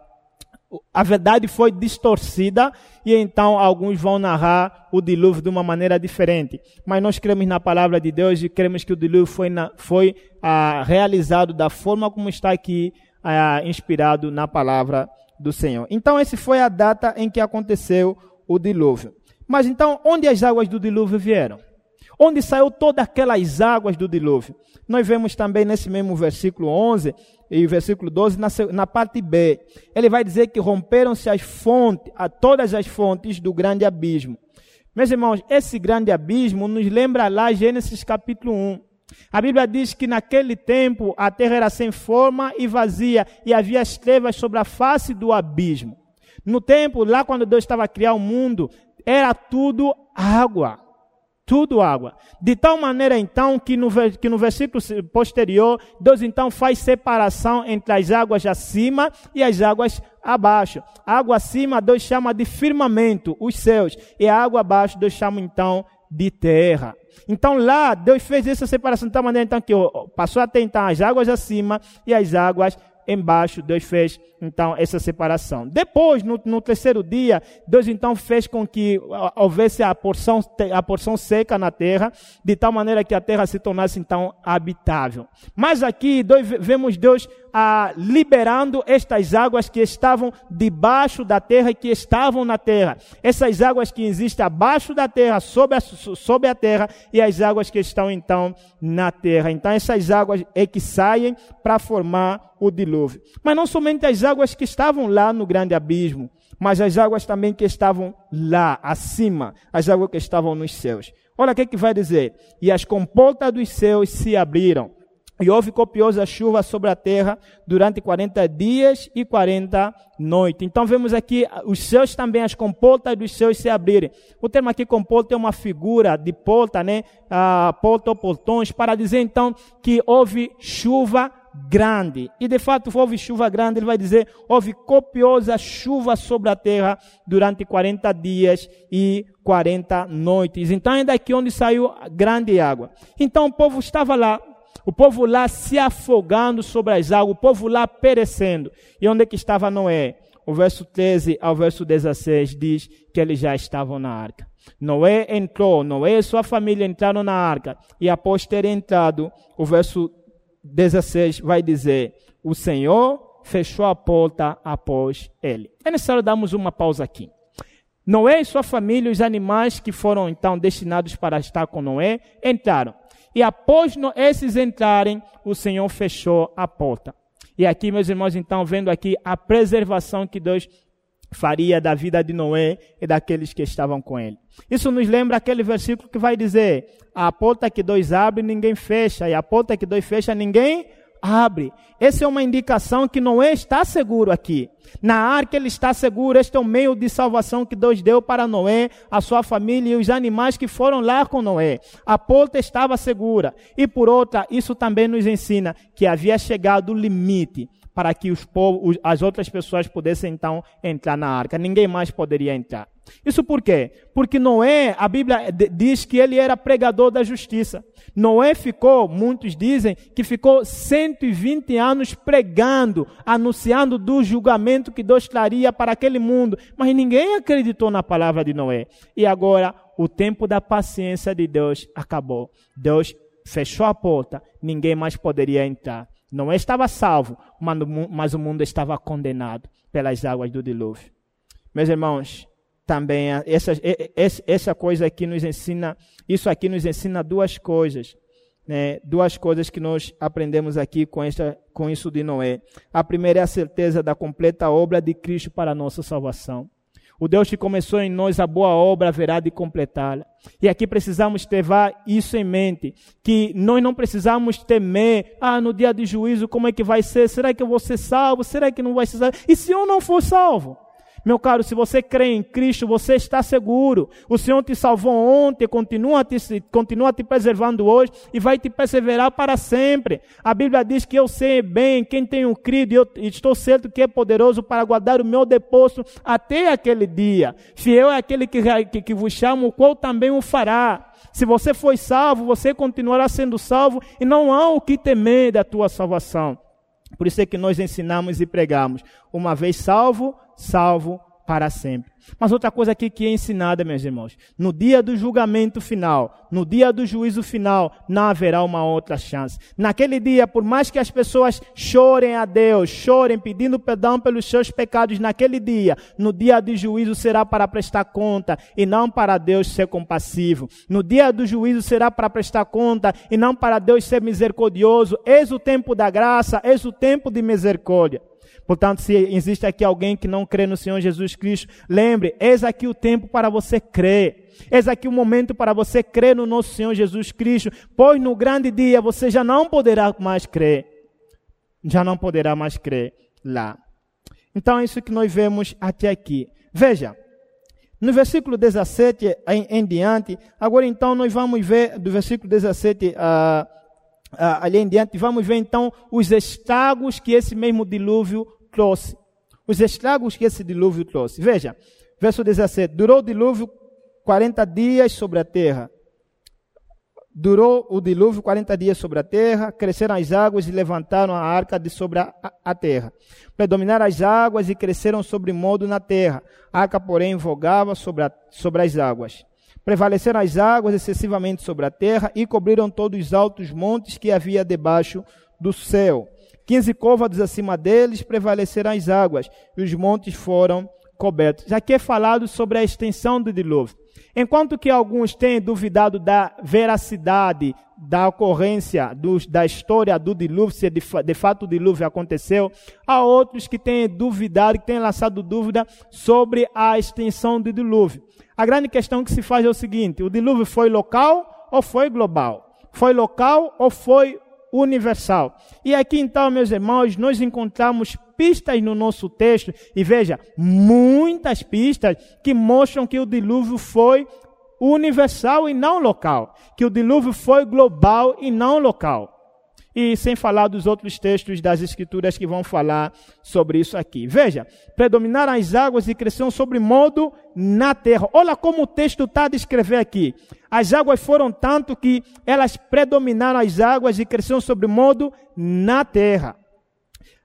a verdade foi distorcida e então alguns vão narrar o dilúvio de uma maneira diferente. Mas nós cremos na palavra de Deus e cremos que o dilúvio foi, na, foi ah, realizado da forma como está aqui ah, inspirado na palavra do Senhor. Então, essa foi a data em que aconteceu o dilúvio. Mas então, onde as águas do dilúvio vieram? Onde saiu todas aquelas águas do dilúvio? Nós vemos também nesse mesmo versículo 11 e versículo 12, na, na parte B, ele vai dizer que romperam-se as fontes, a todas as fontes do grande abismo. Meus irmãos, esse grande abismo nos lembra lá Gênesis capítulo 1. A Bíblia diz que naquele tempo a terra era sem forma e vazia e havia as trevas sobre a face do abismo. No tempo, lá quando Deus estava a criar o mundo, era tudo água tudo água. De tal maneira, então, que no, que no versículo posterior, Deus então faz separação entre as águas acima e as águas abaixo. A água acima, Deus chama de firmamento, os céus. E a água abaixo, Deus chama então de terra. Então lá, Deus fez essa separação de tal maneira então que passou a ter então as águas acima e as águas embaixo. Deus fez então essa separação. Depois, no, no, terceiro dia, Deus então fez com que houvesse a porção, a porção seca na terra, de tal maneira que a terra se tornasse então habitável. Mas aqui vemos Deus ah, liberando estas águas que estavam debaixo da terra e que estavam na terra. Essas águas que existem abaixo da terra, sob a, sob a terra, e as águas que estão então na terra. Então essas águas é que saem para formar o dilúvio. Mas não somente as águas que estavam lá no grande abismo, mas as águas também que estavam lá, acima, as águas que estavam nos céus. Olha o que, é que vai dizer. E as comportas dos céus se abriram, e houve copiosa chuva sobre a terra durante 40 dias e 40 noites. Então vemos aqui os céus também, as comportas dos céus se abrirem. O termo aqui comporta é uma figura de porta, né? Ah, porta ou portões, para dizer então que houve chuva grande. E de fato houve chuva grande, ele vai dizer, houve copiosa chuva sobre a terra durante 40 dias e 40 noites. Então é daqui onde saiu grande água. Então o povo estava lá, o povo lá se afogando sobre as águas, o povo lá perecendo. E onde é que estava Noé? O verso 13 ao verso 16 diz que eles já estavam na arca. Noé entrou, Noé e sua família entraram na arca. E após terem entrado, o verso 16 vai dizer: O Senhor fechou a porta após ele. É necessário darmos uma pausa aqui. Noé e sua família, os animais que foram então destinados para estar com Noé, entraram. E após esses entrarem, o Senhor fechou a porta. E aqui, meus irmãos, então, vendo aqui a preservação que Deus faria da vida de Noé e daqueles que estavam com ele. Isso nos lembra aquele versículo que vai dizer: a porta que dois abrem, ninguém fecha, e a porta que dois fecha, ninguém abre. Essa é uma indicação que Noé está seguro aqui. Na arca ele está seguro. Este é o meio de salvação que Deus deu para Noé, a sua família e os animais que foram lá com Noé. A porta estava segura. E por outra, isso também nos ensina que havia chegado o limite para que os povos, as outras pessoas pudessem então entrar na arca. Ninguém mais poderia entrar. Isso por quê? Porque Noé, a Bíblia diz que ele era pregador da justiça. Noé ficou, muitos dizem, que ficou 120 anos pregando, anunciando do julgamento que Deus traria para aquele mundo. Mas ninguém acreditou na palavra de Noé. E agora o tempo da paciência de Deus acabou. Deus fechou a porta, ninguém mais poderia entrar. Não estava salvo, mas o mundo estava condenado pelas águas do dilúvio. Meus irmãos, também essa, essa coisa aqui nos ensina, isso aqui nos ensina duas coisas. né, duas coisas que nós aprendemos aqui com, esta, com isso de Noé. A primeira é a certeza da completa obra de Cristo para a nossa salvação. O Deus que começou em nós a boa obra haverá de completá-la. E aqui precisamos ter isso em mente, que nós não precisamos temer, ah, no dia de juízo como é que vai ser? Será que eu vou ser salvo? Será que não vai ser salvo? E se eu não for salvo? Meu caro, se você crê em Cristo, você está seguro. O Senhor te salvou ontem, continua te, continua te preservando hoje e vai te perseverar para sempre. A Bíblia diz que eu sei bem quem tenho crido e eu estou certo que é poderoso para guardar o meu depósito até aquele dia. Fiel é aquele que, que, que vos chama, o qual também o fará. Se você foi salvo, você continuará sendo salvo e não há o que temer da tua salvação. Por isso é que nós ensinamos e pregamos. Uma vez salvo, salvo para sempre. Mas outra coisa aqui que é ensinada, meus irmãos, no dia do julgamento final, no dia do juízo final, não haverá uma outra chance. Naquele dia, por mais que as pessoas chorem a Deus, chorem pedindo perdão pelos seus pecados, naquele dia, no dia do juízo será para prestar conta e não para Deus ser compassivo. No dia do juízo será para prestar conta e não para Deus ser misericordioso. Eis o tempo da graça, eis o tempo de misericórdia. Portanto, se existe aqui alguém que não crê no Senhor Jesus Cristo, lembre, eis aqui o tempo para você crer. Eis aqui o momento para você crer no nosso Senhor Jesus Cristo, pois no grande dia você já não poderá mais crer. Já não poderá mais crer lá. Então é isso que nós vemos até aqui. Veja, no versículo 17 em, em diante, agora então nós vamos ver do versículo 17 a. Uh, Uh, ali em diante, vamos ver então os estragos que esse mesmo dilúvio trouxe. Os estragos que esse dilúvio trouxe. Veja, verso 17: Durou o dilúvio 40 dias sobre a terra. Durou o dilúvio 40 dias sobre a terra, cresceram as águas e levantaram a arca de sobre a, a, terra. Predominaram as águas e cresceram sobre modo na terra. A arca, porém, vogava sobre, a, sobre as águas. Prevaleceram as águas excessivamente sobre a terra e cobriram todos os altos montes que havia debaixo do céu. Quinze côvados acima deles prevaleceram as águas, e os montes foram cobertos. Aqui é falado sobre a extensão do dilúvio. Enquanto que alguns têm duvidado da veracidade da ocorrência da história do dilúvio, se de, de, fato o dilúvio aconteceu, há outros que têm duvidado, que têm lançado dúvida sobre a extensão do dilúvio. A grande questão que se faz é o seguinte: o dilúvio foi local ou foi global? Foi local ou foi universal. E aqui então, meus irmãos, nós encontramos pistas no nosso texto, e veja, muitas pistas que mostram que o dilúvio foi universal e não local, que o dilúvio foi global e não local. E sem falar dos outros textos das Escrituras que vão falar sobre isso aqui. Veja, predominaram as águas e cresceram sobre modo na terra. Olha como o texto está a descrever aqui. As águas foram tanto que elas predominaram as águas e cresceram sobre modo na terra.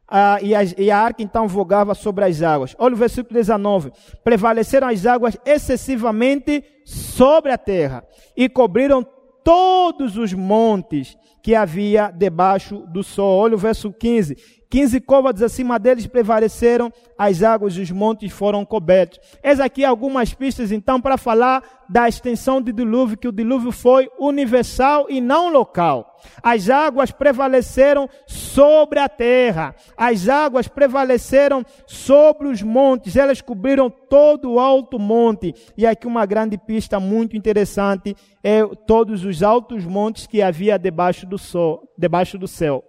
Ah, e, a, e a arca então vogava sobre as águas. Olha o versículo 19. Prevaleceram as águas excessivamente sobre a terra e cobriram todos os montes que havia debaixo do sol. Olha o verso 15. Quinze côvados acima deles prevaleceram, as águas dos montes foram cobertos. Eis aqui algumas pistas, então, para falar da extensão do dilúvio, que o dilúvio foi universal e não local. As águas prevaleceram sobre a terra, as águas prevaleceram sobre os montes, elas cobriram todo o alto monte. E aqui uma grande pista muito interessante é todos os altos montes que havia debaixo do sol, debaixo do céu.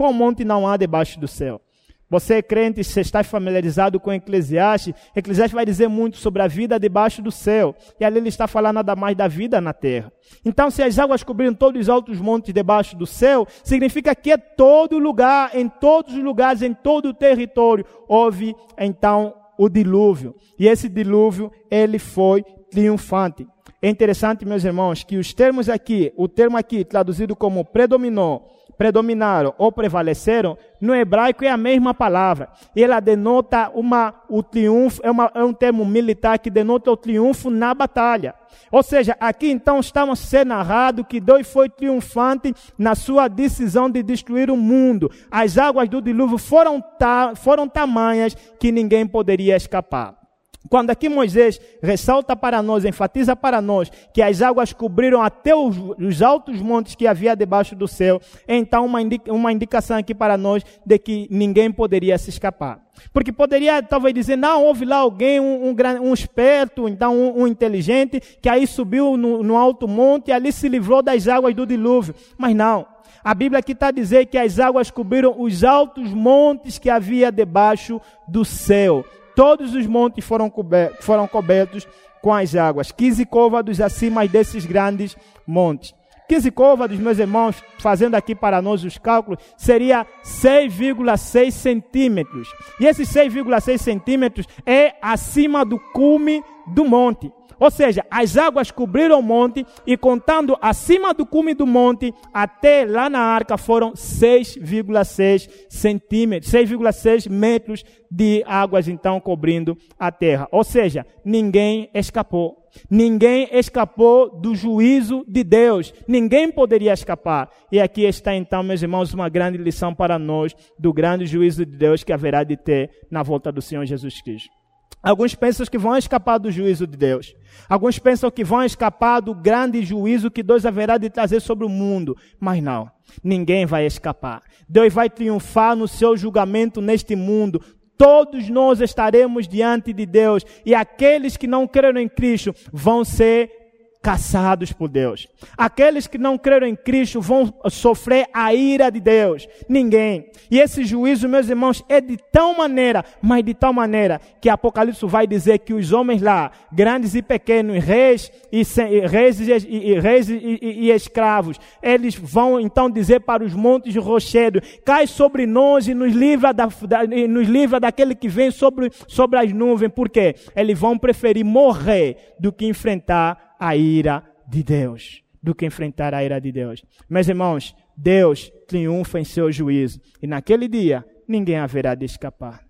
Qual monte não há debaixo do céu? Você é crente, você está familiarizado com Eclesiastes. Eclesiastes vai dizer muito sobre a vida debaixo do céu. E ali ele está falando nada mais da vida na terra. Então, se as águas cobriram todos os altos montes debaixo do céu, significa que é todo lugar, em todos os lugares, em todo o território, houve então o dilúvio. E esse dilúvio, ele foi triunfante. É interessante, meus irmãos, que os termos aqui, o termo aqui traduzido como predominou, predominaram ou prevaleceram, no hebraico é a mesma palavra. Ela denota uma, o triunfo, é, uma, é um termo militar que denota o triunfo na batalha. Ou seja, aqui então estamos sendo narrado que Deus foi triunfante na sua decisão de destruir o mundo. As águas do dilúvio foram, ta, foram tamanhas que ninguém poderia escapar. Quando aqui Moisés ressalta para nós, enfatiza para nós, que as águas cobriram até os, os altos montes que havia debaixo do céu, então uma, indica, uma indicação aqui para nós de que ninguém poderia se escapar. Porque poderia talvez dizer, não, houve lá alguém, um, um, um esperto, então um, um, inteligente, que aí subiu no, no alto monte e ali se livrou das águas do dilúvio. Mas não. A Bíblia aqui está a dizer que as águas cobriram os altos montes que havia debaixo do céu. Todos os montes foram, cobertos, foram cobertos com as águas. 15 côvados acima desses grandes montes. 15 côvados, meus irmãos, fazendo aqui para nós os cálculos, seria 6,6 centímetros. E esses 6,6 centímetros é acima do cume do monte. Ou seja, as águas cobriram o monte e contando acima do cume do monte até lá na arca foram 6,6 centímetros, 6,6 metros de águas então cobrindo a terra. Ou seja, ninguém escapou. Ninguém escapou do juízo de Deus. Ninguém poderia escapar. E aqui está então, meus irmãos, uma grande lição para nós do grande juízo de Deus que haverá de ter na volta do Senhor Jesus Cristo. Alguns pensam que vão escapar do juízo de Deus. Alguns pensam que vão escapar do grande juízo que Deus haverá de trazer sobre o mundo. Mas não, ninguém vai escapar. Deus vai triunfar no seu julgamento neste mundo. Todos nós estaremos diante de Deus e aqueles que não creram em Cristo vão ser caçados por Deus. Aqueles que não creram em Cristo vão sofrer a ira de Deus. Ninguém. E esse juízo, meus irmãos, é de tal maneira, mas de tal maneira, que Apocalipse vai dizer que os homens lá, grandes e pequenos, reis e, reis e, e, reis e, e, escravos, eles vão então dizer para os montes de rochedo, cai sobre nós e nos livra, da, da, nos livra daquele que vem sobre, sobre as nuvens. Por quê? Eles vão preferir morrer do que enfrentar a ira de Deus, do que enfrentar a ira de Deus. Meus irmãos, Deus triunfa em seu juízo. E naquele dia, ninguém haverá de escapar.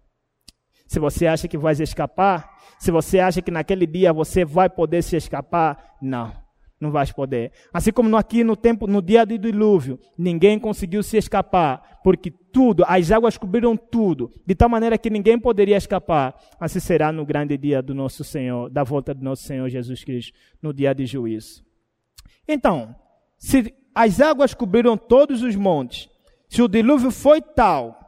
Se você acha que vai escapar, se você acha que naquele dia você vai poder se escapar, não, não vai poder. Assim como aqui no tempo, no dia do dilúvio, ninguém conseguiu se escapar, porque tudo, as águas cobriram tudo, de tal maneira que ninguém poderia escapar. Assim será no grande dia do nosso Senhor, da volta do nosso Senhor Jesus Cristo, no dia de juízo. Então, se as águas cobriram todos os montes, se o dilúvio foi tal,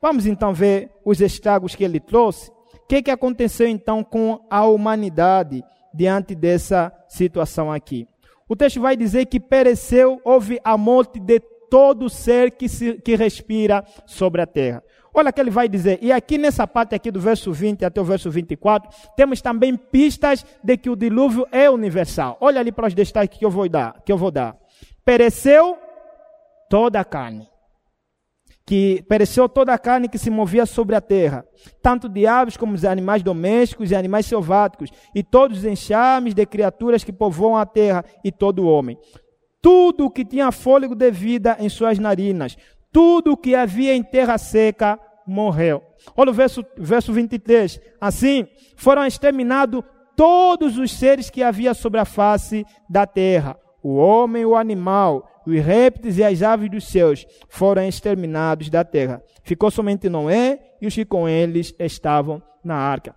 vamos então ver os estragos que ele trouxe. O que, que aconteceu então com a humanidade diante dessa situação aqui? O texto vai dizer que pereceu, houve a morte de todo ser que, se, que respira sobre a terra. Olha que ele vai dizer, e aqui nessa parte aqui do verso 20 até o verso 24, temos também pistas de que o dilúvio é universal. Olha ali para os destaques que eu vou dar, que eu vou dar. Pereceu toda a carne. Que pereceu toda a carne que se movia sobre a terra, tanto de aves como de animais domésticos e animais selváticos, e todos os enxames de criaturas que povoam a terra, e todo o homem tudo o que tinha fôlego de vida em suas narinas, tudo o que havia em terra seca morreu. Olha o verso, verso 23. Assim, foram exterminados todos os seres que havia sobre a face da terra. O homem, o animal, os répteis e as aves dos céus foram exterminados da terra. Ficou somente Noé e os que com eles estavam na arca.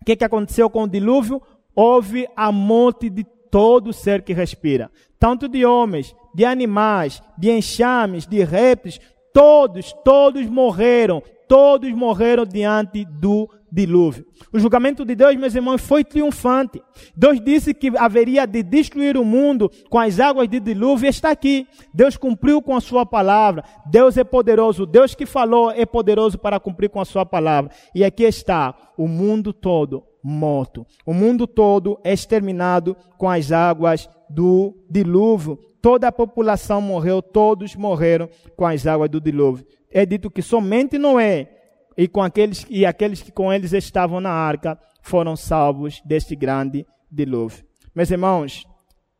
O que, que aconteceu com o dilúvio? Houve a morte de todo ser que respira, tanto de homens, de animais, de enxames, de répteis, todos, todos morreram, todos morreram diante do dilúvio. O julgamento de Deus, meus irmãos, foi triunfante. Deus disse que haveria de destruir o mundo com as águas de dilúvio e está aqui. Deus cumpriu com a sua palavra. Deus é poderoso. Deus que falou é poderoso para cumprir com a sua palavra. E aqui está o mundo todo morto. O mundo todo é exterminado com as águas do dilúvio. Toda a população morreu, todos morreram com as águas do dilúvio. É dito que somente Noé e, com aqueles, e aqueles que com eles estavam na arca foram salvos deste grande dilúvio. Meus irmãos,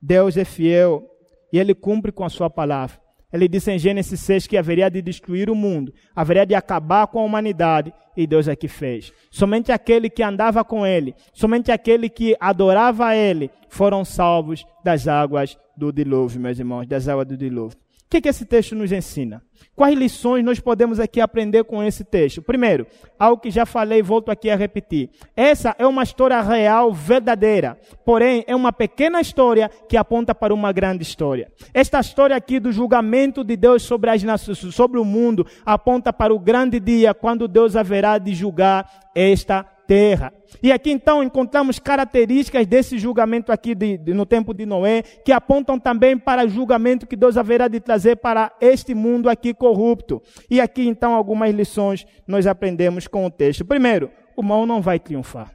Deus é fiel e ele cumpre com a sua palavra. Ele disse em Gênesis 6 que haveria de destruir o mundo, haveria de acabar com a humanidade, e Deus é que fez. Somente aquele que andava com ele, somente aquele que adorava a ele, foram salvos das águas do dilúvio, meus irmãos, das águas do dilúvio. O que, que esse texto nos ensina? Quais lições nós podemos aqui aprender com esse texto? Primeiro, algo que já falei, volto aqui a repetir. Essa é uma história real, verdadeira. Porém, é uma pequena história que aponta para uma grande história. Esta história aqui do julgamento de Deus sobre as nações, sobre o mundo, aponta para o grande dia quando Deus haverá de julgar esta terra. E aqui então encontramos características desse julgamento aqui de, de, no tempo de Noé, que apontam também para o julgamento que Deus haverá de trazer para este mundo aqui corrupto. E aqui então algumas lições nós aprendemos com o texto. Primeiro, o mal não vai triunfar.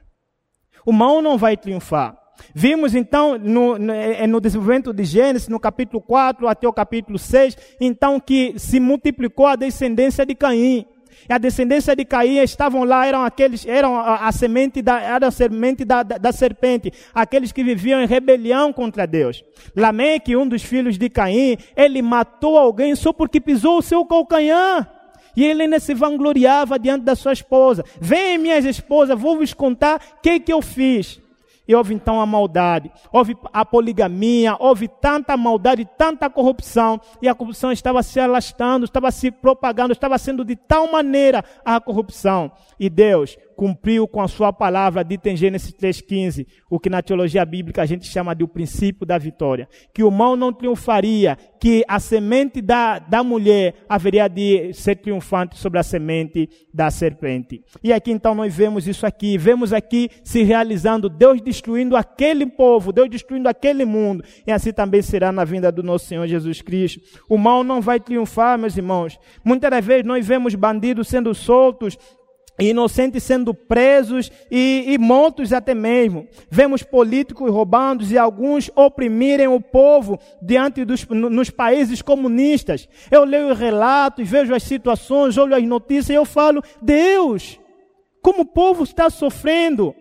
O mal não vai triunfar. Vimos então no, no, é, no, desenvolvimento de Gênesis, no capítulo 4 até o capítulo 6, então que se multiplicou a descendência de Caim. E a descendência de Caim estavam lá, eram aqueles, eram a, a semente da, era a semente da, da, da, serpente, aqueles que viviam em rebelião contra Deus. Lameque, um dos filhos de Caim, ele matou alguém só porque pisou o seu calcanhar. E ele ainda se vangloriava diante da sua esposa. Vem, minhas esposas, vou vos contar o que, que eu fiz. E houve então a maldade, houve a poligamia, houve tanta maldade, tanta corrupção, e a corrupção estava se alastrando, estava se propagando, estava sendo de tal maneira a corrupção. E Deus cumpriu com a sua palavra dita em Gênesis 3,15, o que na teologia bíblica a gente chama de o princípio da vitória. Que o mal não triunfaria, que a semente da, da mulher haveria de ser triunfante sobre a semente da serpente. E aqui então nós vemos isso aqui, vemos aqui se realizando, Deus destruindo aquele povo, Deus destruindo aquele mundo, e assim também será na vinda do nosso Senhor Jesus Cristo. O mal não vai triunfar, meus irmãos. Muitas das vezes nós vemos bandidos sendo soltos, inocentes sendo presos e, e, mortos até mesmo. Vemos políticos roubando e alguns oprimirem o povo diante dos nos países comunistas. Eu leio relatos, vejo as situações, olho as notícias e eu falo, Deus, como o povo está sofrendo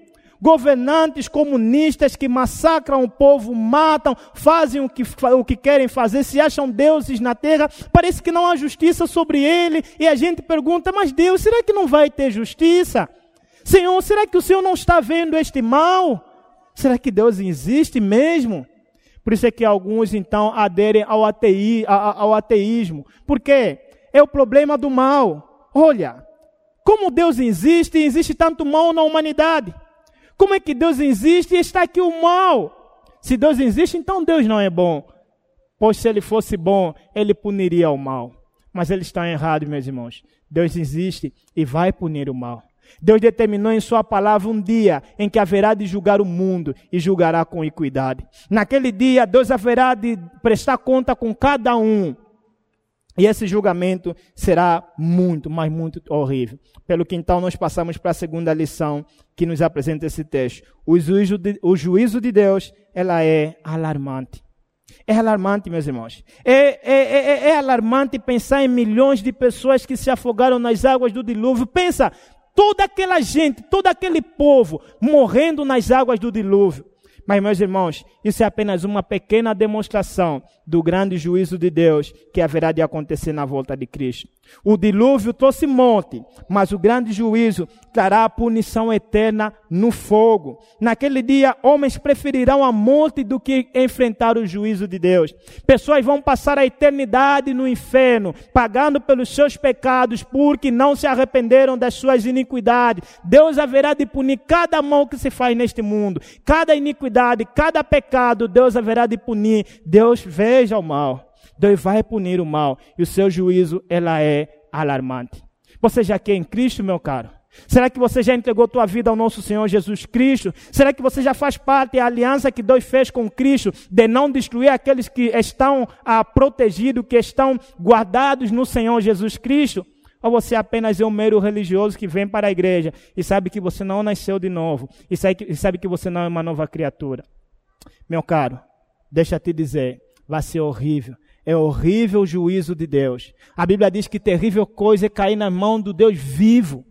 governantes comunistas que massacram o povo, matam, fazem o que, o que querem fazer, se acham deuses na terra, parece que não há justiça sobre ele, e a gente pergunta, mas Deus, será que não vai ter justiça? Senhor, será que o Senhor não está vendo este mal? Será que Deus existe mesmo? Por isso é que alguns então aderem ao, atei, ao ateísmo. Por quê? É o problema do mal. Olha, como Deus existe, existe tanto mal na humanidade. Como é que Deus existe e está aqui o mal? Se Deus existe, então Deus não é bom. Pois se ele fosse bom, ele puniria o mal. Mas ele está errado, meus irmãos. Deus existe e vai punir o mal. Deus determinou em Sua palavra um dia em que haverá de julgar o mundo e julgará com equidade. Naquele dia, Deus haverá de prestar conta com cada um e esse julgamento será muito, mas muito horrível. Pelo que então nós passamos para a segunda lição que nos apresenta esse texto. O juízo de, o juízo de Deus, ela é alarmante. É alarmante, meus irmãos. É, é, é, é alarmante pensar em milhões de pessoas que se afogaram nas águas do dilúvio. Pensa, toda aquela gente, todo aquele povo morrendo nas águas do dilúvio. Mas, meus irmãos, isso é apenas uma pequena demonstração do grande juízo de Deus que haverá de acontecer na volta de Cristo. O dilúvio trouxe monte, mas o grande juízo trará a punição eterna no fogo. Naquele dia, homens preferirão a morte do que enfrentar o juízo de Deus. Pessoas vão passar a eternidade no inferno, pagando pelos seus pecados, porque não se arrependeram das suas iniquidades. Deus haverá de punir cada mal que se faz neste mundo, cada iniquidade, cada pecado, Deus haverá de punir. Deus veja o mal. Deus vai punir o mal e o seu juízo ela é alarmante. Você já quer em Cristo, meu caro? Será que você já entregou tua vida ao nosso Senhor Jesus Cristo? Será que você já faz parte da aliança que Deus fez com Cristo de não destruir aqueles que estão ah, protegidos, que estão guardados no Senhor Jesus Cristo? Ou você apenas é um mero religioso que vem para a igreja e sabe que você não nasceu de novo e sabe que, e sabe que você não é uma nova criatura? Meu caro, deixa te dizer, vai ser horrível é horrível o juízo de Deus. A Bíblia diz que terrível coisa é cair na mão do Deus vivo.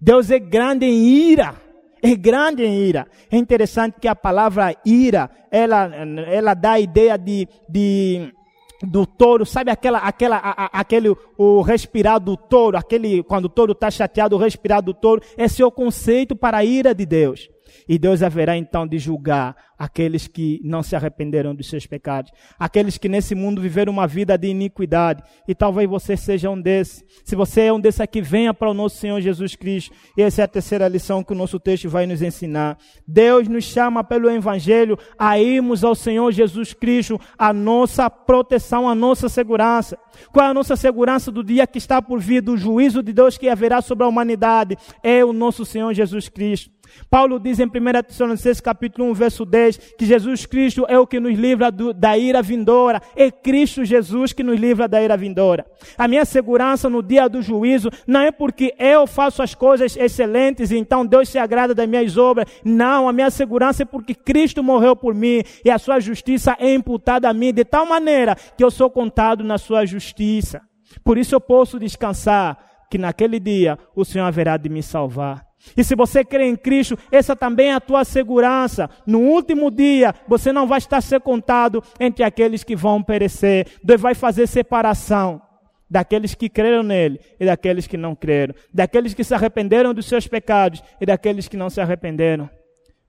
Deus é grande em ira. É grande em ira. É interessante que a palavra ira, ela, ela dá a ideia de, de do touro, sabe aquela, aquela, a, aquele, o respirar do touro, aquele, quando o touro está chateado, o respirar do touro, esse é o conceito para a ira de Deus. E Deus haverá então de julgar aqueles que não se arrependeram dos seus pecados, aqueles que nesse mundo viveram uma vida de iniquidade. E talvez você seja um desses. Se você é um desses aqui, venha para o nosso Senhor Jesus Cristo. E essa é a terceira lição que o nosso texto vai nos ensinar. Deus nos chama pelo Evangelho a irmos ao Senhor Jesus Cristo, a nossa proteção, a nossa segurança. Qual é a nossa segurança do dia que está por vir, do juízo de Deus que haverá sobre a humanidade? É o nosso Senhor Jesus Cristo. Paulo diz em 1 Tessalonicenses capítulo 1, verso 10, que Jesus Cristo é o que nos livra do, da ira vindoura. É Cristo Jesus que nos livra da ira vindoura. A minha segurança no dia do juízo não é porque eu faço as coisas excelentes e então Deus se agrada das minhas obras. Não, a minha segurança é porque Cristo morreu por mim e a sua justiça é imputada a mim de tal maneira que eu sou contado na sua justiça. Por isso eu posso descansar que naquele dia o Senhor haverá de me salvar. E se você crê em Cristo, essa também é a tua segurança. No último dia, você não vai estar ser contado entre aqueles que vão perecer. Deus vai fazer separação daqueles que creram nele e daqueles que não creram, daqueles que se arrependeram dos seus pecados e daqueles que não se arrependeram.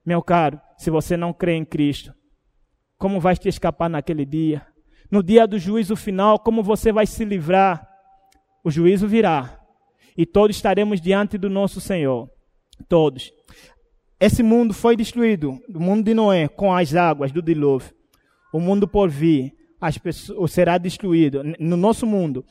Meu caro, se você não crê em Cristo, como vai te escapar naquele dia? No dia do juízo final, como você vai se livrar? O juízo virá e todos estaremos diante do nosso Senhor. Todos. Esse mundo foi destruído, o mundo de Noé, com as águas do dilúvio. O mundo por vir as pessoas, será destruído. No nosso mundo,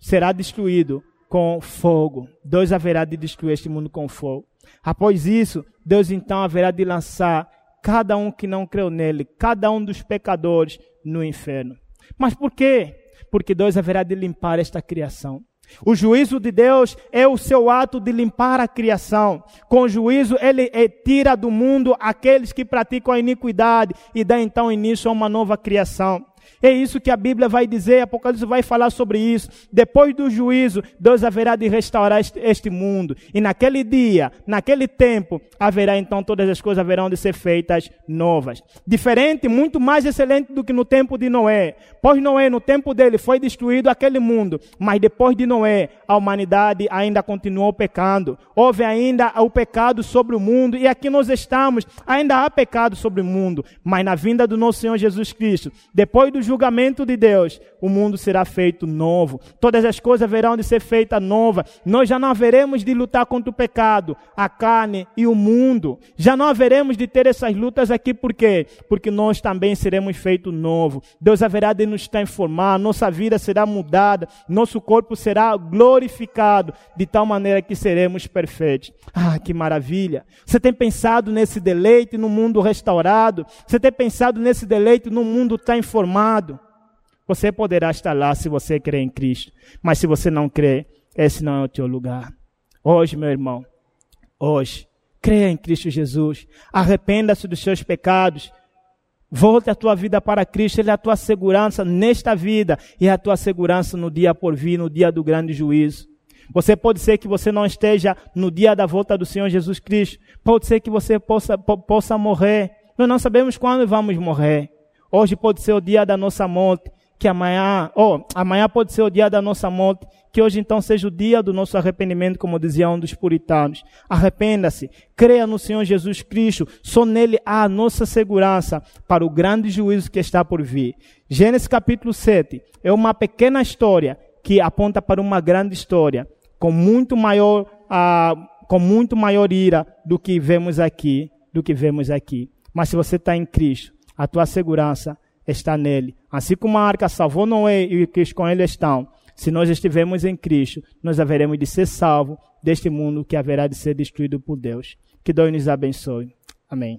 será destruído com fogo. Deus haverá de destruir este mundo com fogo. Após isso, Deus então haverá de lançar cada um que não creu nele, cada um dos pecadores no inferno. Mas por quê? Porque Deus haverá de limpar esta criação. O juízo de Deus é o seu ato de limpar a criação. Com juízo, ele tira do mundo aqueles que praticam a iniquidade e dá então início a uma nova criação. É isso que a Bíblia vai dizer, Apocalipse vai falar sobre isso. Depois do juízo, Deus haverá de restaurar este mundo. E naquele dia, naquele tempo, haverá então todas as coisas haverão de ser feitas novas. Diferente, muito mais excelente do que no tempo de Noé. Pois Noé, no tempo dele, foi destruído aquele mundo. Mas depois de Noé, a humanidade ainda continuou pecando. Houve ainda o pecado sobre o mundo. E aqui nós estamos, ainda há pecado sobre o mundo. Mas na vinda do nosso Senhor Jesus Cristo, depois do julgamento de Deus, o mundo será feito novo. Todas as coisas haverão de ser feitas novas. Nós já não haveremos de lutar contra o pecado, a carne e o mundo. Já não haveremos de ter essas lutas aqui, por quê? Porque nós também seremos feitos novo. Deus haverá de nos transformar, nossa vida será mudada, nosso corpo será glorificado, de tal maneira que seremos perfeitos. Ah, que maravilha! Você tem pensado nesse deleite no mundo restaurado? Você tem pensado nesse deleite no mundo transformado? Você poderá estar lá se você crê em Cristo, mas se você não crê, esse não é o teu lugar. Hoje, meu irmão, hoje, creia em Cristo Jesus, arrependa-se dos seus pecados, volte a tua vida para Cristo, Ele é a tua segurança nesta vida e é a tua segurança no dia por vir, no dia do grande juízo. Você pode ser que você não esteja no dia da volta do Senhor Jesus Cristo. Pode ser que você possa, possa morrer. Nós não sabemos quando vamos morrer. Hoje pode ser o dia da nossa morte, que amanhã, oh, amanhã pode ser o dia da nossa morte, que hoje então seja o dia do nosso arrependimento, como dizia um dos puritanos. Arrependa-se, creia no Senhor Jesus Cristo, só nele há a nossa segurança para o grande juízo que está por vir. Gênesis capítulo 7 é uma pequena história que aponta para uma grande história, com muito maior, com muito maior ira do que vemos aqui, do que vemos aqui. Mas se você está em Cristo, a tua segurança está nele. Assim como a arca salvou Noé e os com ele estão, se nós estivermos em Cristo, nós haveremos de ser salvos deste mundo que haverá de ser destruído por Deus. Que Deus nos abençoe. Amém.